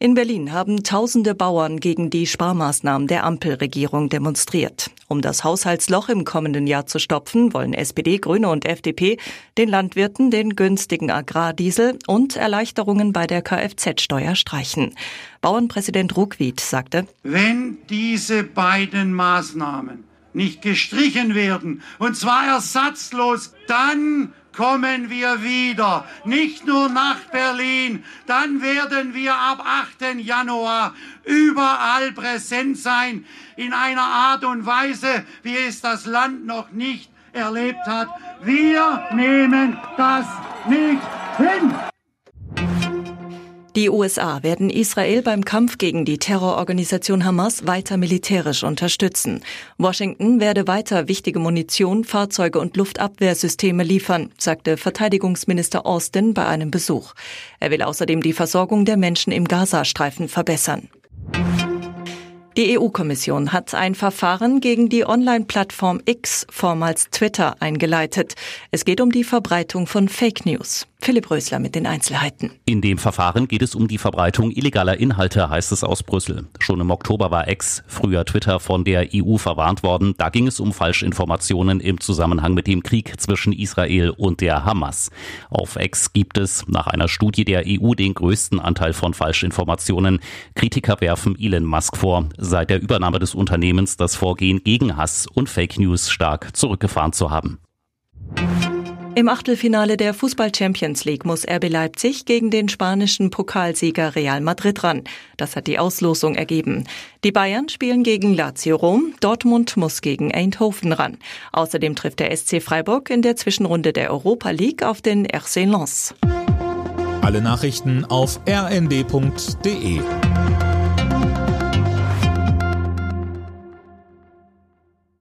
In Berlin haben tausende Bauern gegen die Sparmaßnahmen der Ampelregierung demonstriert. Um das Haushaltsloch im kommenden Jahr zu stopfen, wollen SPD, Grüne und FDP den Landwirten den günstigen Agrardiesel und Erleichterungen bei der Kfz-Steuer streichen. Bauernpräsident Ruckwied sagte, Wenn diese beiden Maßnahmen nicht gestrichen werden, und zwar ersatzlos, dann kommen wir wieder, nicht nur nach Berlin, dann werden wir ab 8. Januar überall präsent sein, in einer Art und Weise, wie es das Land noch nicht erlebt hat. Wir nehmen das nicht hin. Die USA werden Israel beim Kampf gegen die Terrororganisation Hamas weiter militärisch unterstützen. Washington werde weiter wichtige Munition, Fahrzeuge und Luftabwehrsysteme liefern, sagte Verteidigungsminister Austin bei einem Besuch. Er will außerdem die Versorgung der Menschen im Gazastreifen verbessern. Die EU-Kommission hat ein Verfahren gegen die Online-Plattform X, vormals Twitter, eingeleitet. Es geht um die Verbreitung von Fake News. Philipp Rösler mit den Einzelheiten. In dem Verfahren geht es um die Verbreitung illegaler Inhalte, heißt es aus Brüssel. Schon im Oktober war X, früher Twitter, von der EU verwarnt worden. Da ging es um Falschinformationen im Zusammenhang mit dem Krieg zwischen Israel und der Hamas. Auf X gibt es nach einer Studie der EU den größten Anteil von Falschinformationen. Kritiker werfen Elon Musk vor, seit der Übernahme des Unternehmens das Vorgehen gegen Hass und Fake News stark zurückgefahren zu haben. Im Achtelfinale der Fußball Champions League muss RB Leipzig gegen den spanischen Pokalsieger Real Madrid ran. Das hat die Auslosung ergeben. Die Bayern spielen gegen Lazio Rom, Dortmund muss gegen Eindhoven ran. Außerdem trifft der SC Freiburg in der Zwischenrunde der Europa League auf den RC Lens. Alle Nachrichten auf rnd.de